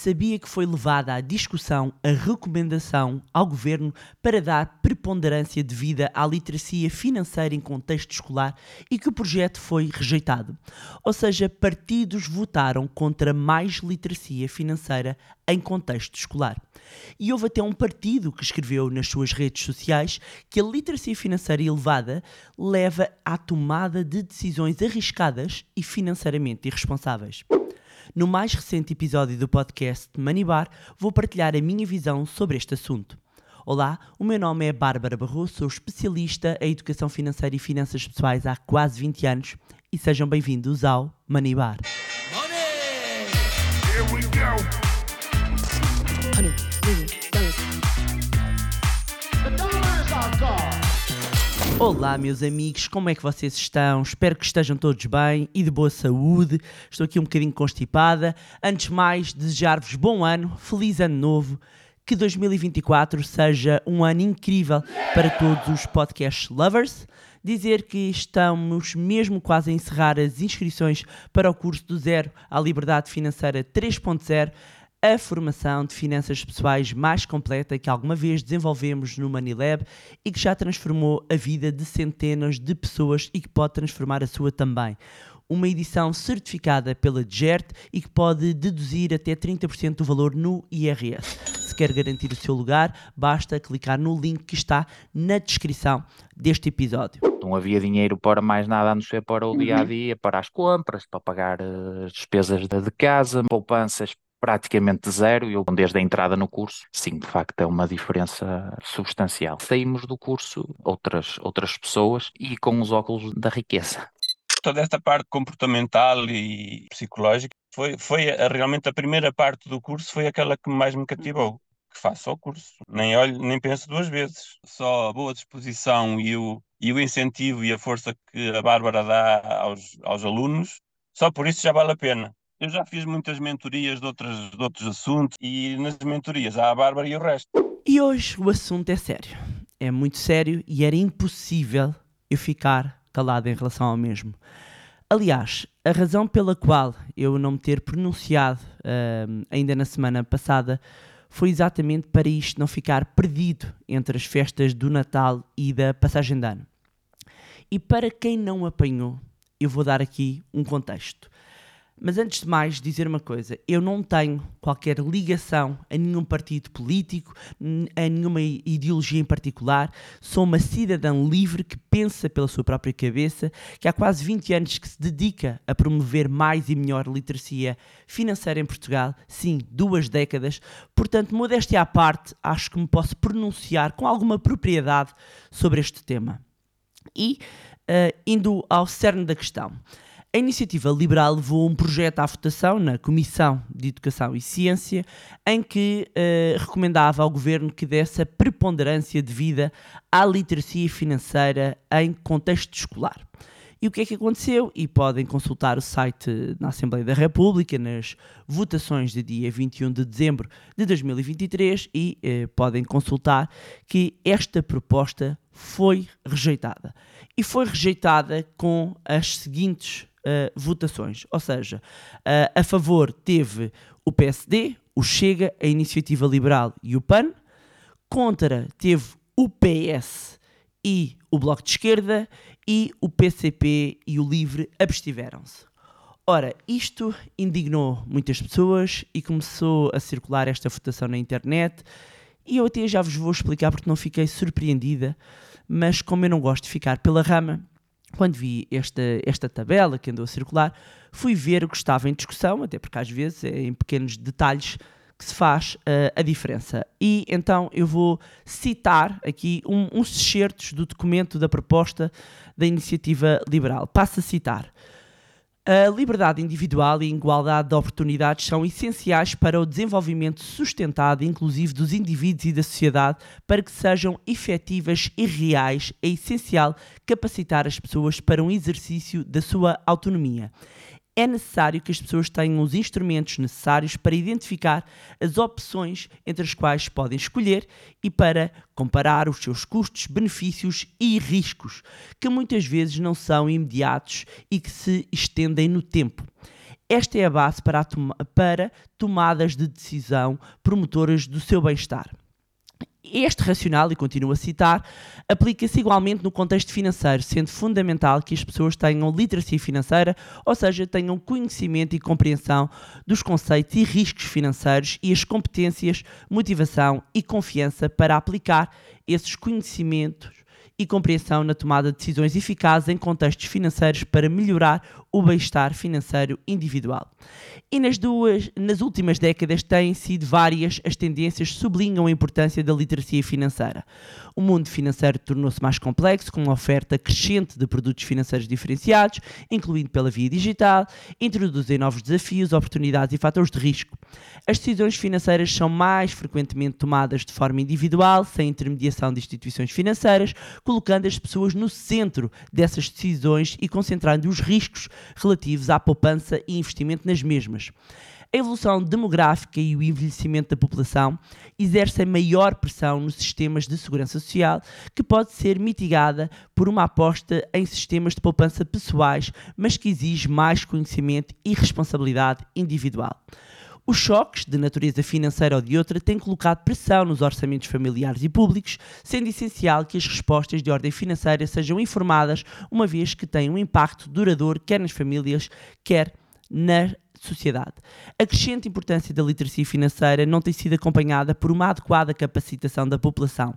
sabia que foi levada à discussão a recomendação ao governo para dar preponderância devida à literacia financeira em contexto escolar e que o projeto foi rejeitado. Ou seja, partidos votaram contra mais literacia financeira em contexto escolar. E houve até um partido que escreveu nas suas redes sociais que a literacia financeira elevada leva à tomada de decisões arriscadas e financeiramente irresponsáveis. No mais recente episódio do podcast Money Bar, vou partilhar a minha visão sobre este assunto. Olá, o meu nome é Bárbara Barroso, sou especialista em educação financeira e finanças pessoais há quase 20 anos e sejam bem-vindos ao Money Bar. Money! Here we go. Olá, meus amigos, como é que vocês estão? Espero que estejam todos bem e de boa saúde. Estou aqui um bocadinho constipada. Antes de mais, desejar-vos bom ano, feliz ano novo, que 2024 seja um ano incrível para todos os podcast lovers. Dizer que estamos mesmo quase a encerrar as inscrições para o curso do Zero à Liberdade Financeira 3.0 a formação de finanças pessoais mais completa que alguma vez desenvolvemos no Manilab e que já transformou a vida de centenas de pessoas e que pode transformar a sua também. Uma edição certificada pela GERT e que pode deduzir até 30% do valor no IRS. Se quer garantir o seu lugar, basta clicar no link que está na descrição deste episódio. Não havia dinheiro para mais nada a não ser para o dia a dia, para as compras, para pagar eh, as despesas de casa, poupanças praticamente zero, eu desde a entrada no curso, sim, de facto é uma diferença substancial. Saímos do curso outras, outras pessoas e com os óculos da riqueza. Toda esta parte comportamental e psicológica foi, foi a, realmente a primeira parte do curso, foi aquela que mais me cativou. Que faço o curso, nem olho, nem penso duas vezes. Só a boa disposição e o, e o incentivo e a força que a Bárbara dá aos, aos alunos, só por isso já vale a pena. Eu já fiz muitas mentorias de, outras, de outros assuntos e nas mentorias há a Bárbara e o resto. E hoje o assunto é sério. É muito sério e era impossível eu ficar calado em relação ao mesmo. Aliás, a razão pela qual eu não me ter pronunciado uh, ainda na semana passada foi exatamente para isto não ficar perdido entre as festas do Natal e da passagem de ano. E para quem não apanhou, eu vou dar aqui um contexto. Mas antes de mais, dizer uma coisa: eu não tenho qualquer ligação a nenhum partido político, a nenhuma ideologia em particular. Sou uma cidadã livre que pensa pela sua própria cabeça, que há quase 20 anos que se dedica a promover mais e melhor literacia financeira em Portugal. Sim, duas décadas. Portanto, modéstia à parte, acho que me posso pronunciar com alguma propriedade sobre este tema. E, uh, indo ao cerne da questão. A iniciativa liberal levou um projeto à votação na Comissão de Educação e Ciência, em que uh, recomendava ao governo que desse a preponderância devida à literacia financeira em contexto escolar. E o que é que aconteceu? E podem consultar o site na Assembleia da República nas votações de dia 21 de dezembro de 2023 e eh, podem consultar que esta proposta foi rejeitada. E foi rejeitada com as seguintes uh, votações. Ou seja, uh, a favor teve o PSD, o Chega, a Iniciativa Liberal e o PAN. Contra teve o PS e o Bloco de Esquerda. E o PCP e o Livre abstiveram-se. Ora, isto indignou muitas pessoas e começou a circular esta votação na internet. E eu até já vos vou explicar porque não fiquei surpreendida, mas como eu não gosto de ficar pela rama, quando vi esta, esta tabela que andou a circular, fui ver o que estava em discussão, até porque às vezes é em pequenos detalhes que se faz uh, a diferença. E então eu vou citar aqui um, uns excertos do documento da proposta da iniciativa liberal. Passo a citar. A liberdade individual e a igualdade de oportunidades são essenciais para o desenvolvimento sustentado e inclusivo dos indivíduos e da sociedade. Para que sejam efetivas e reais, é essencial capacitar as pessoas para um exercício da sua autonomia é necessário que as pessoas tenham os instrumentos necessários para identificar as opções entre as quais podem escolher e para comparar os seus custos, benefícios e riscos, que muitas vezes não são imediatos e que se estendem no tempo. Esta é a base para, toma para tomadas de decisão promotoras do seu bem-estar. Este racional, e continuo a citar, aplica-se igualmente no contexto financeiro, sendo fundamental que as pessoas tenham literacia financeira, ou seja, tenham conhecimento e compreensão dos conceitos e riscos financeiros e as competências, motivação e confiança para aplicar esses conhecimentos e compreensão na tomada de decisões eficazes em contextos financeiros para melhorar o bem-estar financeiro individual. E nas duas, nas últimas décadas têm sido várias as tendências que sublinham a importância da literacia financeira. O mundo financeiro tornou-se mais complexo, com uma oferta crescente de produtos financeiros diferenciados, incluindo pela via digital, introduzem novos desafios, oportunidades e fatores de risco. As decisões financeiras são mais frequentemente tomadas de forma individual, sem intermediação de instituições financeiras, colocando as pessoas no centro dessas decisões e concentrando os riscos relativos à poupança e investimento nas mesmas. A evolução demográfica e o envelhecimento da população exercem maior pressão nos sistemas de segurança social, que pode ser mitigada por uma aposta em sistemas de poupança pessoais, mas que exige mais conhecimento e responsabilidade individual. Os choques, de natureza financeira ou de outra, têm colocado pressão nos orçamentos familiares e públicos, sendo essencial que as respostas de ordem financeira sejam informadas, uma vez que têm um impacto duradouro quer nas famílias, quer na sociedade. A crescente importância da literacia financeira não tem sido acompanhada por uma adequada capacitação da população.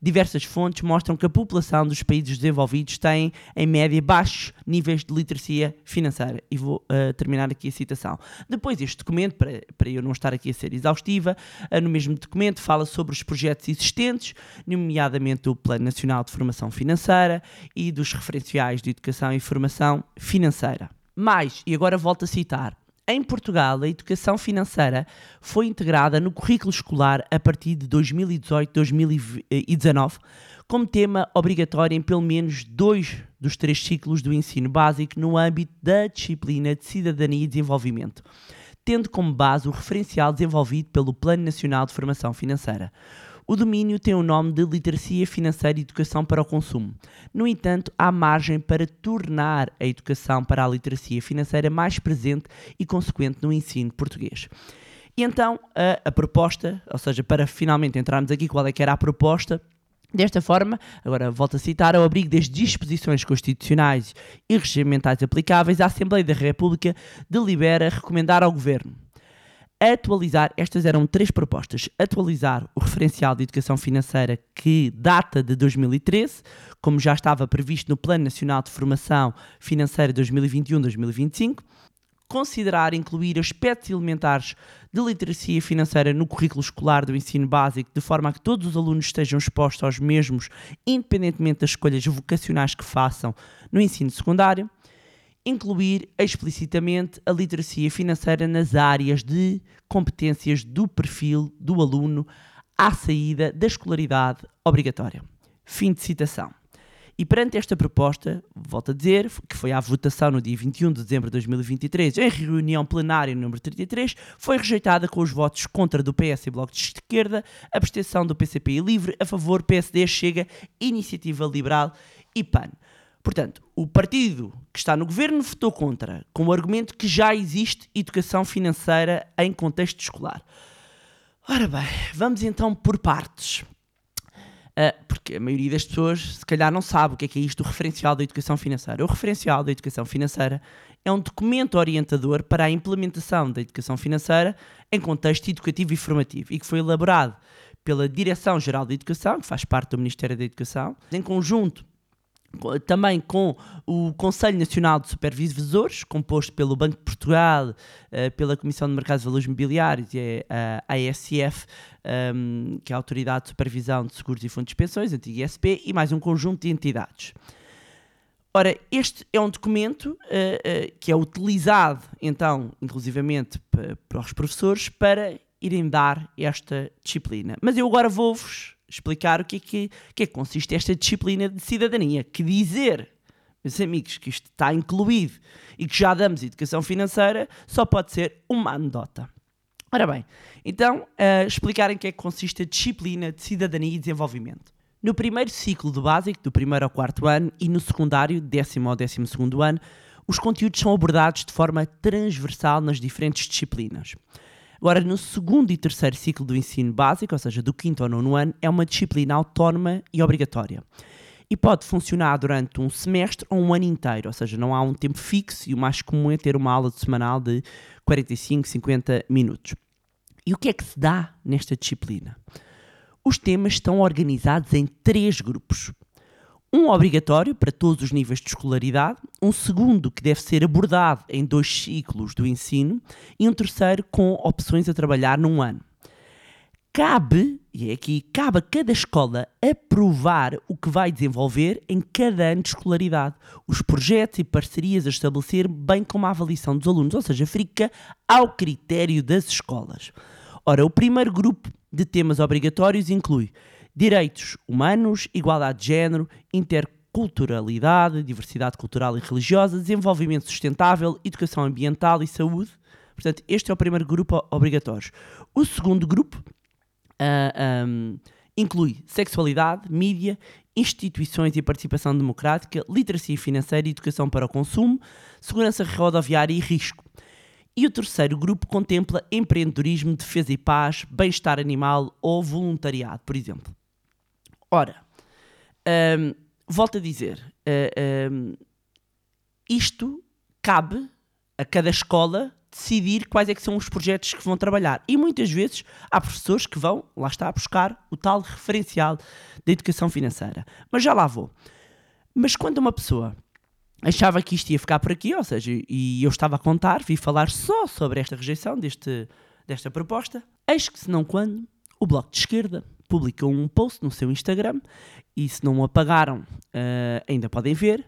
Diversas fontes mostram que a população dos países desenvolvidos tem, em média, baixos níveis de literacia financeira. E vou uh, terminar aqui a citação. Depois, este documento, para, para eu não estar aqui a ser exaustiva, uh, no mesmo documento fala sobre os projetos existentes, nomeadamente o Plano Nacional de Formação Financeira e dos referenciais de educação e formação financeira. Mais, e agora volto a citar, em Portugal, a educação financeira foi integrada no currículo escolar a partir de 2018-2019, como tema obrigatório em pelo menos dois dos três ciclos do ensino básico no âmbito da disciplina de Cidadania e Desenvolvimento, tendo como base o referencial desenvolvido pelo Plano Nacional de Formação Financeira. O domínio tem o nome de Literacia Financeira e Educação para o Consumo. No entanto, há margem para tornar a educação para a literacia financeira mais presente e consequente no ensino português. E então, a, a proposta, ou seja, para finalmente entrarmos aqui, qual é que era a proposta? Desta forma, agora volto a citar, ao abrigo das disposições constitucionais e regimentais aplicáveis, a Assembleia da República delibera recomendar ao Governo atualizar, estas eram três propostas, atualizar o referencial de educação financeira que data de 2013, como já estava previsto no Plano Nacional de Formação Financeira 2021-2025, considerar incluir aspectos elementares de literacia financeira no currículo escolar do ensino básico, de forma a que todos os alunos estejam expostos aos mesmos, independentemente das escolhas vocacionais que façam no ensino secundário, incluir explicitamente a literacia financeira nas áreas de competências do perfil do aluno à saída da escolaridade obrigatória. Fim de citação. E perante esta proposta, volto a dizer, que foi à votação no dia 21 de dezembro de 2023, em reunião plenária número 33, foi rejeitada com os votos contra do PS e Bloco de Esquerda, abstenção do PCP e Livre, a favor PSD, Chega, Iniciativa Liberal e PAN. Portanto, o partido que está no governo votou contra, com o argumento que já existe educação financeira em contexto escolar. Ora bem, vamos então por partes. Uh, porque a maioria das pessoas, se calhar, não sabe o que é, que é isto do referencial da educação financeira. O referencial da educação financeira é um documento orientador para a implementação da educação financeira em contexto educativo e formativo e que foi elaborado pela Direção-Geral da Educação, que faz parte do Ministério da Educação, em conjunto também com o Conselho Nacional de Supervisores, composto pelo Banco de Portugal, uh, pela Comissão de Mercados de Valores Mobiliários e a ASF, um, que é a Autoridade de Supervisão de Seguros e Fundos de Pensões, antiga ISP, e mais um conjunto de entidades. Ora, este é um documento uh, uh, que é utilizado, então, inclusivamente para os professores, para irem dar esta disciplina. Mas eu agora vou-vos explicar o que é que, que, é que consiste esta disciplina de cidadania. Que dizer, meus amigos, que isto está incluído e que já damos educação financeira só pode ser uma anedota. Ora bem, então uh, explicar em que é que consiste a disciplina de cidadania e desenvolvimento. No primeiro ciclo do básico, do primeiro ao quarto ano, e no secundário, décimo ao décimo segundo ano, os conteúdos são abordados de forma transversal nas diferentes disciplinas. Agora, no segundo e terceiro ciclo do ensino básico, ou seja, do quinto ao nono ano, é uma disciplina autónoma e obrigatória. E pode funcionar durante um semestre ou um ano inteiro, ou seja, não há um tempo fixo e o mais comum é ter uma aula semanal de 45, 50 minutos. E o que é que se dá nesta disciplina? Os temas estão organizados em três grupos um obrigatório para todos os níveis de escolaridade, um segundo que deve ser abordado em dois ciclos do ensino e um terceiro com opções a trabalhar num ano. Cabe, e é aqui, cabe a cada escola aprovar o que vai desenvolver em cada ano de escolaridade, os projetos e parcerias a estabelecer, bem como a avaliação dos alunos, ou seja, fica ao critério das escolas. Ora, o primeiro grupo de temas obrigatórios inclui direitos humanos, igualdade de género, interculturalidade, diversidade cultural e religiosa, desenvolvimento sustentável, educação ambiental e saúde. Portanto, este é o primeiro grupo obrigatório. O segundo grupo uh, ah, um, inclui sexualidade, mídia, instituições e participação democrática, literacia financeira e educação para o consumo, segurança rodoviária e risco. E o terceiro grupo contempla empreendedorismo, defesa e paz, bem-estar animal ou voluntariado, por exemplo. Ora, um, volto a dizer, uh, um, isto cabe a cada escola decidir quais é que são os projetos que vão trabalhar. E muitas vezes há professores que vão, lá está, buscar o tal referencial da educação financeira. Mas já lá vou. Mas quando uma pessoa achava que isto ia ficar por aqui, ou seja, e eu estava a contar, vi falar só sobre esta rejeição deste, desta proposta, eis que se não quando o Bloco de Esquerda publicou um post no seu Instagram e se não o apagaram, uh, ainda podem ver.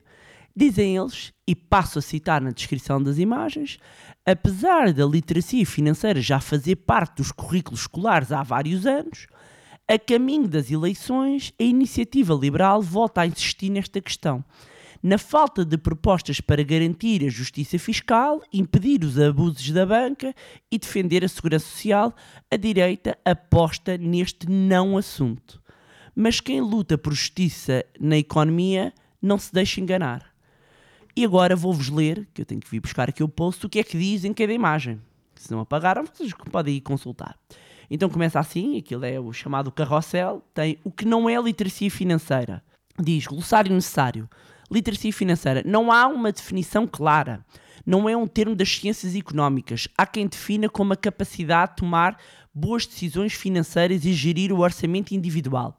Dizem eles, e passo a citar na descrição das imagens, apesar da literacia financeira já fazer parte dos currículos escolares há vários anos, a caminho das eleições, a iniciativa liberal volta a insistir nesta questão na falta de propostas para garantir a justiça fiscal, impedir os abusos da banca e defender a segurança social, a direita aposta neste não assunto. Mas quem luta por justiça na economia não se deixa enganar. E agora vou-vos ler, que eu tenho que vir buscar aqui o post, o que é que diz em cada imagem. Se não apagaram, vocês podem ir consultar. Então começa assim, aquilo é o chamado carrossel, tem o que não é literacia financeira. Diz, glossário necessário literacia financeira. Não há uma definição clara. Não é um termo das ciências económicas. Há quem defina como a capacidade de tomar boas decisões financeiras e gerir o orçamento individual.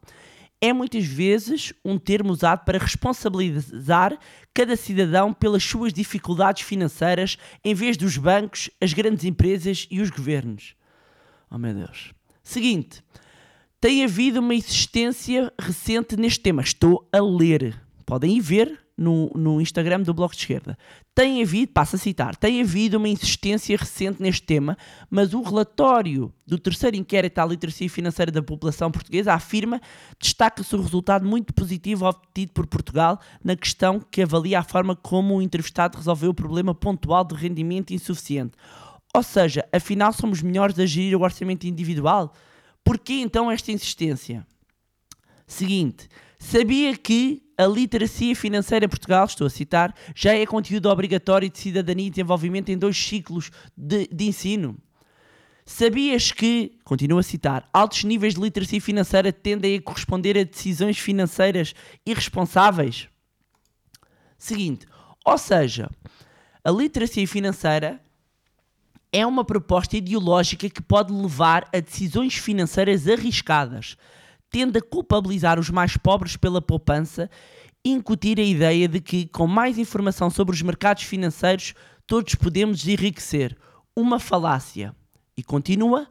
É muitas vezes um termo usado para responsabilizar cada cidadão pelas suas dificuldades financeiras, em vez dos bancos, as grandes empresas e os governos. Oh meu Deus. Seguinte, tem havido uma existência recente neste tema. Estou a ler. Podem ir ver no, no Instagram do Bloco de Esquerda. Tem havido, passo a citar, tem havido uma insistência recente neste tema, mas o relatório do terceiro inquérito à literacia financeira da população portuguesa afirma, destaca-se o resultado muito positivo obtido por Portugal na questão que avalia a forma como o entrevistado resolveu o problema pontual de rendimento insuficiente. Ou seja, afinal somos melhores a gerir o orçamento individual? Por que então esta insistência? Seguinte, sabia que a literacia financeira em Portugal, estou a citar, já é conteúdo obrigatório de cidadania e desenvolvimento em dois ciclos de, de ensino. Sabias que, continuo a citar, altos níveis de literacia financeira tendem a corresponder a decisões financeiras irresponsáveis? Seguinte, ou seja, a literacia financeira é uma proposta ideológica que pode levar a decisões financeiras arriscadas, tende a culpabilizar os mais pobres pela poupança e incutir a ideia de que, com mais informação sobre os mercados financeiros, todos podemos enriquecer. Uma falácia. E continua,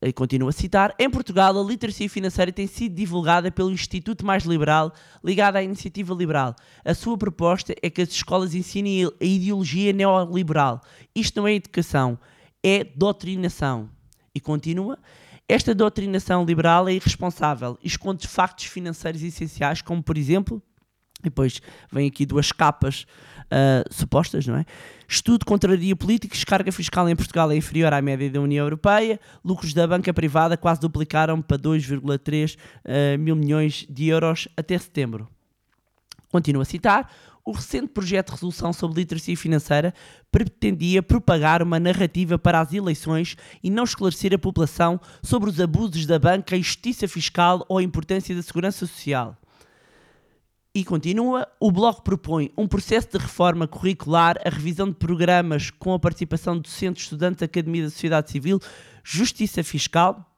e continua a citar, em Portugal a literacia financeira tem sido divulgada pelo Instituto Mais Liberal, ligado à Iniciativa Liberal. A sua proposta é que as escolas ensinem a ideologia neoliberal. Isto não é educação, é doutrinação. E continua, esta doutrinação liberal é irresponsável e esconde factos financeiros essenciais, como por exemplo, depois vem aqui duas capas uh, supostas, não é? Estudo contraria políticos, carga fiscal em Portugal é inferior à média da União Europeia, lucros da banca privada quase duplicaram para 2,3 uh, ah, mil milhões de euros até setembro. Continuo a citar. O recente projeto de resolução sobre literacia financeira pretendia propagar uma narrativa para as eleições e não esclarecer a população sobre os abusos da banca, a injustiça fiscal ou a importância da segurança social. E continua, o Bloco propõe um processo de reforma curricular, a revisão de programas com a participação de docentes, estudantes, academia da sociedade civil, justiça fiscal,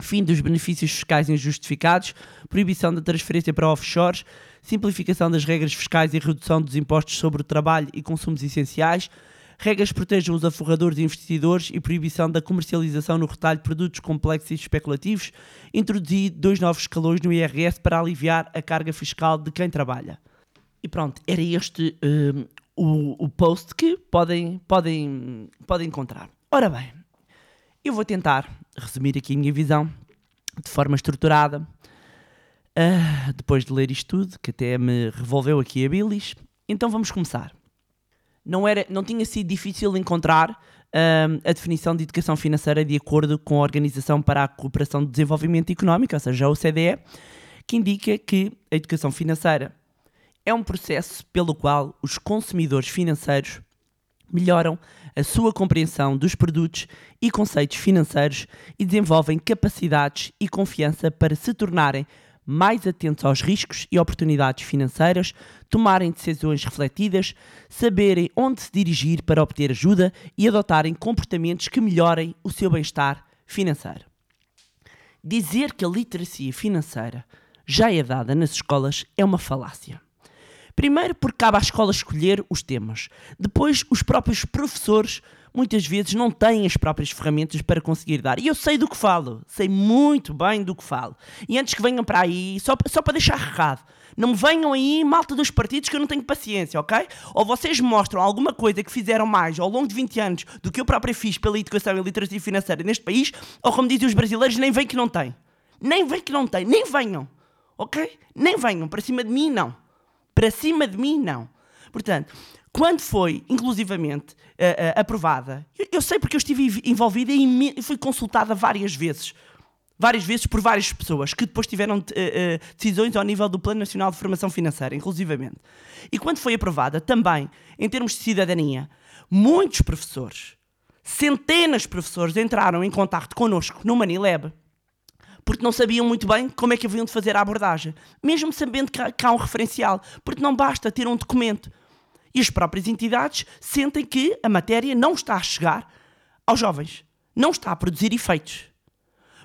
fim dos benefícios fiscais injustificados, proibição da transferência para offshores, simplificação das regras fiscais e redução dos impostos sobre o trabalho e consumos essenciais, regras que protejam os aforradores e investidores e proibição da comercialização no retalho de produtos complexos e especulativos, introduzir dois novos escalões no IRS para aliviar a carga fiscal de quem trabalha. E pronto, era este um, o, o post que podem, podem, podem encontrar. Ora bem, eu vou tentar resumir aqui a minha visão de forma estruturada. Uh, depois de ler isto tudo, que até me revolveu aqui a bilis, então vamos começar. Não, era, não tinha sido difícil encontrar uh, a definição de educação financeira de acordo com a Organização para a Cooperação de Desenvolvimento Económico, ou seja, a OCDE, que indica que a educação financeira é um processo pelo qual os consumidores financeiros melhoram a sua compreensão dos produtos e conceitos financeiros e desenvolvem capacidades e confiança para se tornarem mais atentos aos riscos e oportunidades financeiras, tomarem decisões refletidas, saberem onde se dirigir para obter ajuda e adotarem comportamentos que melhorem o seu bem-estar financeiro. Dizer que a literacia financeira já é dada nas escolas é uma falácia. Primeiro, porque cabe à escola escolher os temas. Depois, os próprios professores muitas vezes não têm as próprias ferramentas para conseguir dar. E eu sei do que falo, sei muito bem do que falo. E antes que venham para aí, só, só para deixar recado, não me venham aí malta dos partidos que eu não tenho paciência, ok? Ou vocês mostram alguma coisa que fizeram mais ao longo de 20 anos do que eu próprio fiz pela educação e literacia financeira neste país, ou como dizem os brasileiros, nem vem que não tem. Nem vem que não tem, nem venham, ok? Nem venham, para cima de mim, não. Para cima de mim, não. Portanto, quando foi, inclusivamente, uh, uh, aprovada, eu, eu, sei porque eu estive envolvida e fui consultada várias vezes. Várias vezes por várias pessoas que depois tiveram uh, decisões ao nível do Plano Nacional de Formação Financeira, inclusivamente. E quando foi aprovada, também, em termos de cidadania, muitos professores, centenas de professores entraram em contato connosco no Manilab porque não sabiam muito bem como é que haviam de fazer a abordagem, mesmo sabendo que há um referencial, porque não basta ter um documento. E as próprias entidades sentem que a matéria não está a chegar aos jovens, não está a produzir efeitos.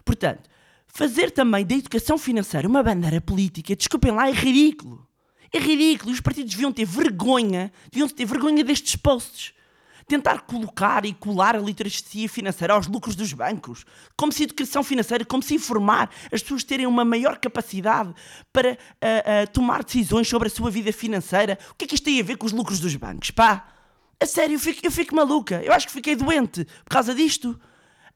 Portanto, fazer também da educação financeira uma bandeira política, desculpem lá, é ridículo. É ridículo. Os partidos deviam ter vergonha, deviam ter vergonha destes posts tentar colocar e colar a literacia financeira aos lucros dos bancos, como se a educação financeira, como se informar as pessoas terem uma maior capacidade para uh, uh, tomar decisões sobre a sua vida financeira. O que é que isto tem a ver com os lucros dos bancos? Pá, a sério, eu fico, eu fico maluca. Eu acho que fiquei doente por causa disto.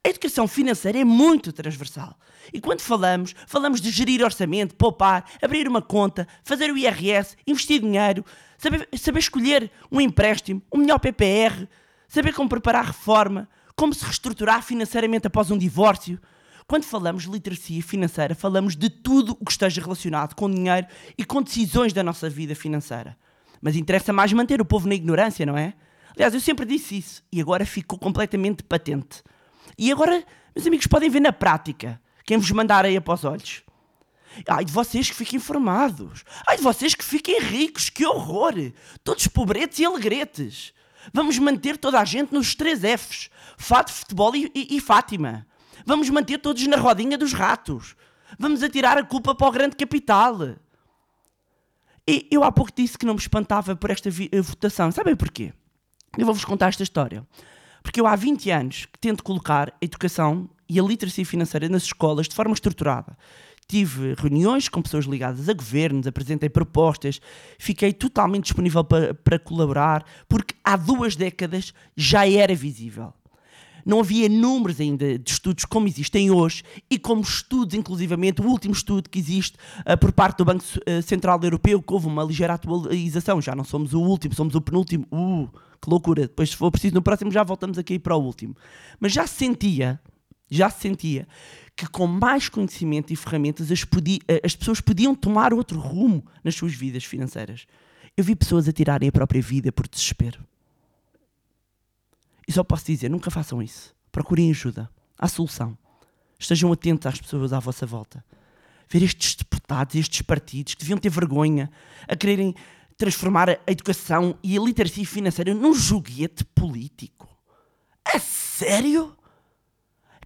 A educação financeira é muito transversal. E quando falamos, falamos de gerir orçamento, poupar, abrir uma conta, fazer o IRS, investir dinheiro, saber, saber escolher um empréstimo, um melhor PPR, saber como preparar a reforma, como se reestruturar financeiramente após um divórcio. Quando falamos de literacia financeira, falamos de tudo o que esteja relacionado com dinheiro e com decisões da nossa vida financeira. Mas interessa mais manter o povo na ignorância, não é? Aliás, eu sempre disse isso e agora ficou completamente patente. E agora, meus amigos, podem ver na prática quem vos manda areia para os olhos. Ai de vocês que fiquem informados. Ai de vocês que fiquem ricos. Que horror! Todos pobretes e alegretes. Vamos manter toda a gente nos três Fs: fato, futebol e, e, e Fátima. Vamos manter todos na rodinha dos ratos. Vamos atirar a culpa para o grande capital. E eu há pouco disse que não me espantava por esta eh, votação. Sabem porquê? Eu vou-vos contar esta história. Porque eu há 20 anos que tento colocar a educação e a literacia financeira nas escolas de forma estruturada tive reuniões com pessoas ligadas a governos, apresentei propostas, fiquei totalmente disponível para, para colaborar, porque há duas décadas já era visível. Não havia números ainda de estudos como existem hoje e como estudos, inclusivamente, o último estudo que existe uh, por parte do Banco uh, Central Europeu, que houve uma ligeira atualização. Já não somos o último, somos o penúltimo. Uh, que loucura. Depois, se for preciso, no próximo já voltamos aqui para o último. Mas já se sentia, já se sentia que com mais conhecimento e ferramentas as, eh, as pessoas podiam tomar outro rumo nas suas vidas financeiras. Eu vi pessoas a tirarem a própria vida por desespero. E só posso dizer, nunca façam isso. Procurem ajuda. Há solução. Estejam atentos às pessoas à vossa volta. Ver estes deputados, estes partidos que deviam ter vergonha a quererem transformar a educação e a literacia financeira num joguete político. A sério?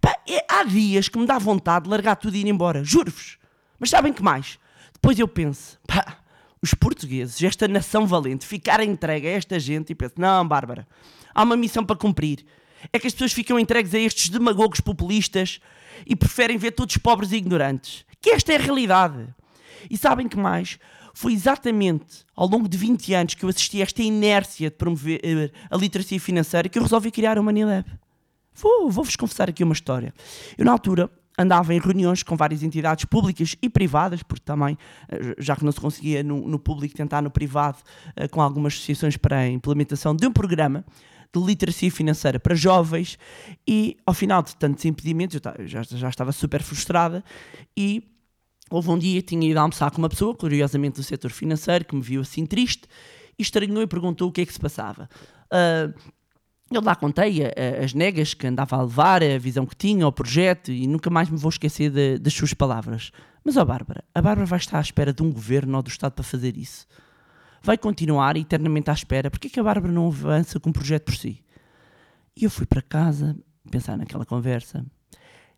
Pá, é, há dias que me dá vontade de largar tudo e ir embora, juro-vos. Mas sabem que mais? Depois eu penso, pá, os portugueses, esta nação valente, ficarem entregue a esta gente e penso, não, Bárbara, há uma missão para cumprir. É que as pessoas ficam entregues a estes demagogos populistas e preferem ver todos pobres e ignorantes. Que esta é a realidade. E sabem que mais? Foi exatamente ao longo de 20 anos que eu assisti a esta inércia de promover uh, a literacia financeira que eu resolvi criar o Manilab. Vou, vou-vos confessar aqui uma história. Eu, na altura, andava em reuniões com várias entidades públicas e privadas, porque também, eh, já que não se conseguia no, no público, tentar no privado, uh, com algumas associações para a implementação de um programa de literacia financeira para jovens e ao final de tantos impedimentos, eu já, já estava super frustrada e houve um dia que tinha ido almoçar com uma pessoa, curiosamente do setor financeiro, que me viu assim triste e estranhou e perguntou o que é que se passava. Uh, eu lá contei a, a, as negas que andava a levar, a visão que tinha, o projeto, e nunca mais me vou esquecer de, das suas palavras. Mas, ó Bárbara, a Bárbara vai estar à espera de um governo ou do Estado para fazer isso vai continuar eternamente à espera. Porquê que a Bárbara não avança com um projeto por si? E eu fui para casa pensar naquela conversa.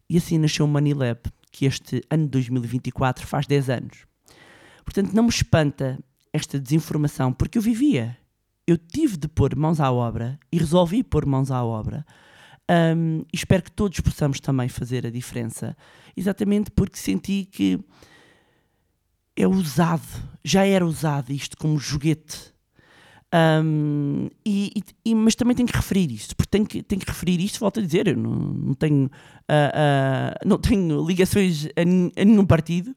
E assim nasceu o Manilab, que este ano de 2024 faz 10 anos. Portanto, não me espanta esta desinformação, porque eu vivia. Eu tive de pôr mãos à obra e resolvi pôr mãos à obra. Um, espero que todos possamos também fazer a diferença, exatamente porque senti que é usado, já era usado isto como joguete. Um, e, e, mas também tenho que referir isto, porque tenho que, tenho que referir isto, volto a dizer, eu não, não tenho, uh, uh, não tenho ligações a, a, nenhum partido,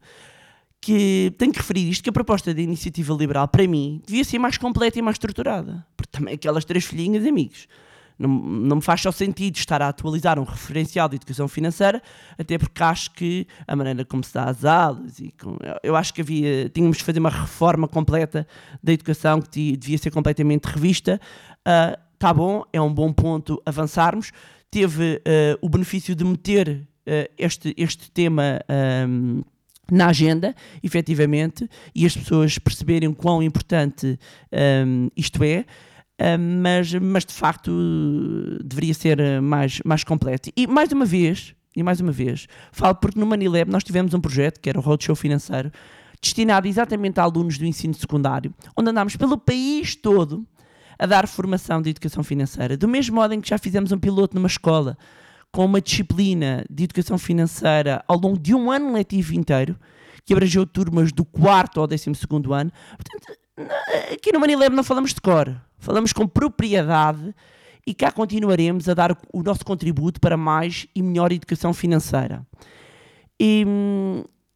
que tenho que referir isto, que a proposta da iniciativa liberal, para mim, devia ser mais completa e mais estruturada, porque também aquelas três filhinhas, amigos, não, não me faz só sentido estar a atualizar um referencial de educação financeira, até porque acho que a maneira como se dá as aulas e com, eu acho que havia tínhamos de fazer uma reforma completa da educação que devia ser completamente revista. Uh, tá bom, é um bom ponto avançarmos. Teve uh, o benefício de meter uh, este, este tema. Um, na agenda, efetivamente, e as pessoas perceberem quão importante um, isto é. Ah, mas, mas de facto deveria ser mais, mais completo. E mais uma vez, e mais uma vez, falo porque no Manilab nós tivemos um projeto que era o Roadshow Financeiro, destinado exatamente a alunos do ensino secundário, onde andámos pelo país todo a dar formação de educação financeira, do mesmo modo em que já fizemos um piloto numa escola com uma disciplina de educação financeira ao longo de um ano letivo inteiro, que abrangeu turmas do quarto ao décimo segundo ano. Portanto, aqui no Manilab não falamos de cor, falamos com propriedade e cá continuaremos a dar o nosso contributo para mais e melhor educação financeira. E,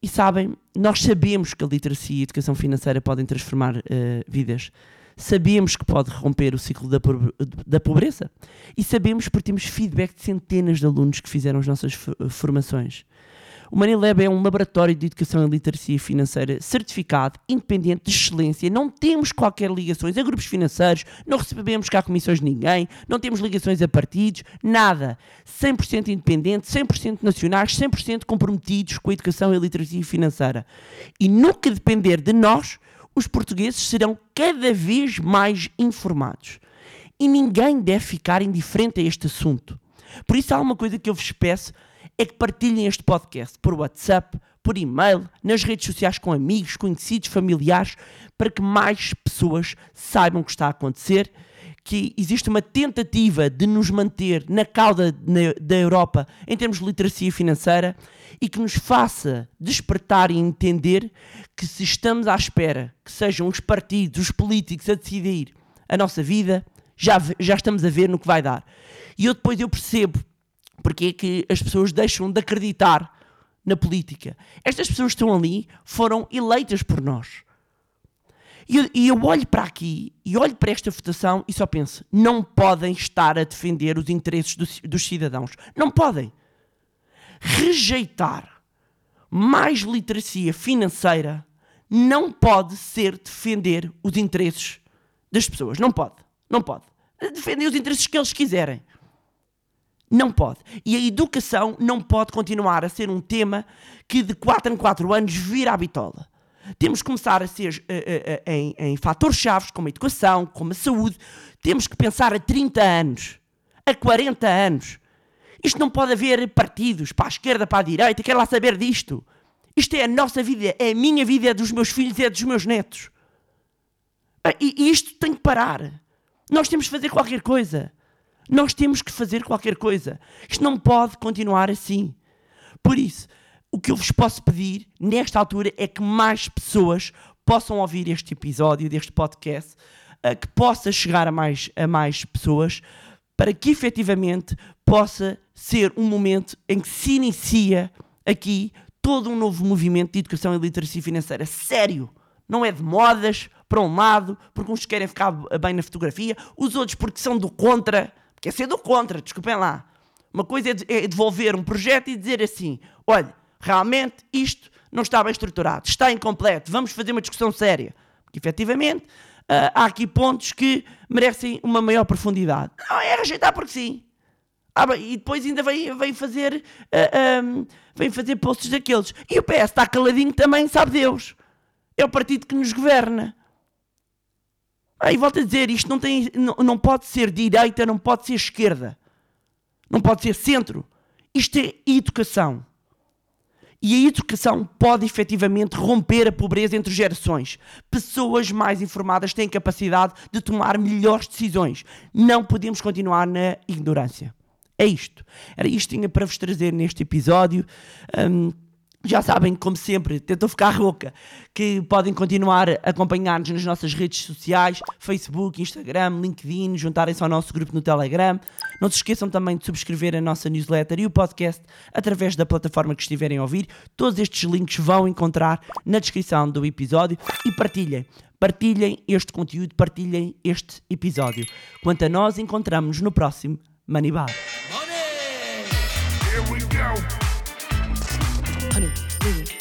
e sabem, nós sabemos que a literacia e a educação financeira podem transformar uh, vidas. Sabemos que pode romper o ciclo da, da pobreza. E sabemos porque temos feedback de centenas de alunos que fizeram as nossas formações. O Manilab é um laboratório de educação e literacia financeira certificado, independente, de excelência. Não temos qualquer ligações a grupos financeiros, não recebemos cá comissões de ninguém, não temos ligações a partidos, nada. 100% independente, 100% nacionais, 100% comprometidos com a educação e a literacia financeira. E nunca depender de nós, os portugueses serão cada vez mais informados. E ninguém deve ficar indiferente a este assunto. Por isso há uma coisa que eu vos peço é que partilhem este podcast por WhatsApp, por e-mail, nas redes sociais com amigos, conhecidos, familiares, para que mais pessoas saibam o que está a acontecer, que existe uma tentativa de nos manter na cauda da Europa em termos de literacia financeira e que nos faça despertar e entender que se estamos à espera que sejam os partidos, os políticos a decidir a nossa vida, já, já estamos a ver no que vai dar. E eu depois eu percebo porque é que as pessoas deixam de acreditar na política. Estas pessoas que estão ali foram eleitas por nós. E eu, e eu olho para aqui e olho para esta votação e só penso: não podem estar a defender os interesses dos, dos cidadãos. Não podem. rejeitar mais literacia financeira não pode ser defender os interesses das pessoas. Não pode. Não pode. Defender os interesses que eles quiserem. Não pode. E a educação não pode continuar a ser um tema que de 4 em 4 anos vira a bitola. Temos que começar a ser uh, uh, uh, em, em fatores-chave, como a educação, como a saúde. Temos que pensar a 30 anos, a 40 anos. Isto não pode haver partidos para a esquerda, para a direita, quer lá saber disto. Isto é a nossa vida, é a minha vida, é dos meus filhos, é dos meus netos. E, e isto tem que parar. Nós temos que fazer qualquer coisa. Nós temos que fazer qualquer coisa. Isto não pode continuar assim. Por isso, o que eu vos posso pedir nesta altura é que mais pessoas possam ouvir este episódio deste podcast, uh, que possa chegar a mais, a mais pessoas, para que efetivamente possa ser um momento em que se inicia aqui todo um novo movimento de educação e literacia financeira. Sério! Não é de modas, para um lado, porque uns querem ficar bem na fotografia, os outros porque são do contra Quer ser do contra, desculpem lá. Uma coisa é, é devolver um projeto e dizer assim: olha, realmente isto não está bem estruturado, está incompleto, vamos fazer uma discussão séria. Porque efetivamente uh, há aqui pontos que merecem uma maior profundidade. Não é rejeitar porque sim. Ah, bem, e depois ainda vem, vem fazer uh, ah, um, vem fazer posts daqueles. E o PS está caladinho também, sabe Deus. É o partido que nos governa. Aí volto a dizer, isto não, tem, não, não pode ser direita, não pode ser esquerda, não pode ser centro. Isto é educação. E a educação pode efetivamente romper a pobreza entre gerações. Pessoas mais informadas têm capacidade de tomar melhores decisões. Não podemos continuar na ignorância. É isto. Era isto que tinha para vos trazer neste episódio. Um, já sabem, como sempre, tentou ficar rouca, que podem continuar a acompanhar-nos nas nossas redes sociais, Facebook, Instagram, LinkedIn, juntarem-se ao nosso grupo no Telegram. Não se esqueçam também de subscrever a nossa newsletter e o podcast através da plataforma que estiverem a ouvir. Todos estes links vão encontrar na descrição do episódio e partilhem. Partilhem este conteúdo, partilhem este episódio. Quanto a nós, encontramos no próximo Money. Money! Here we go. hundred million.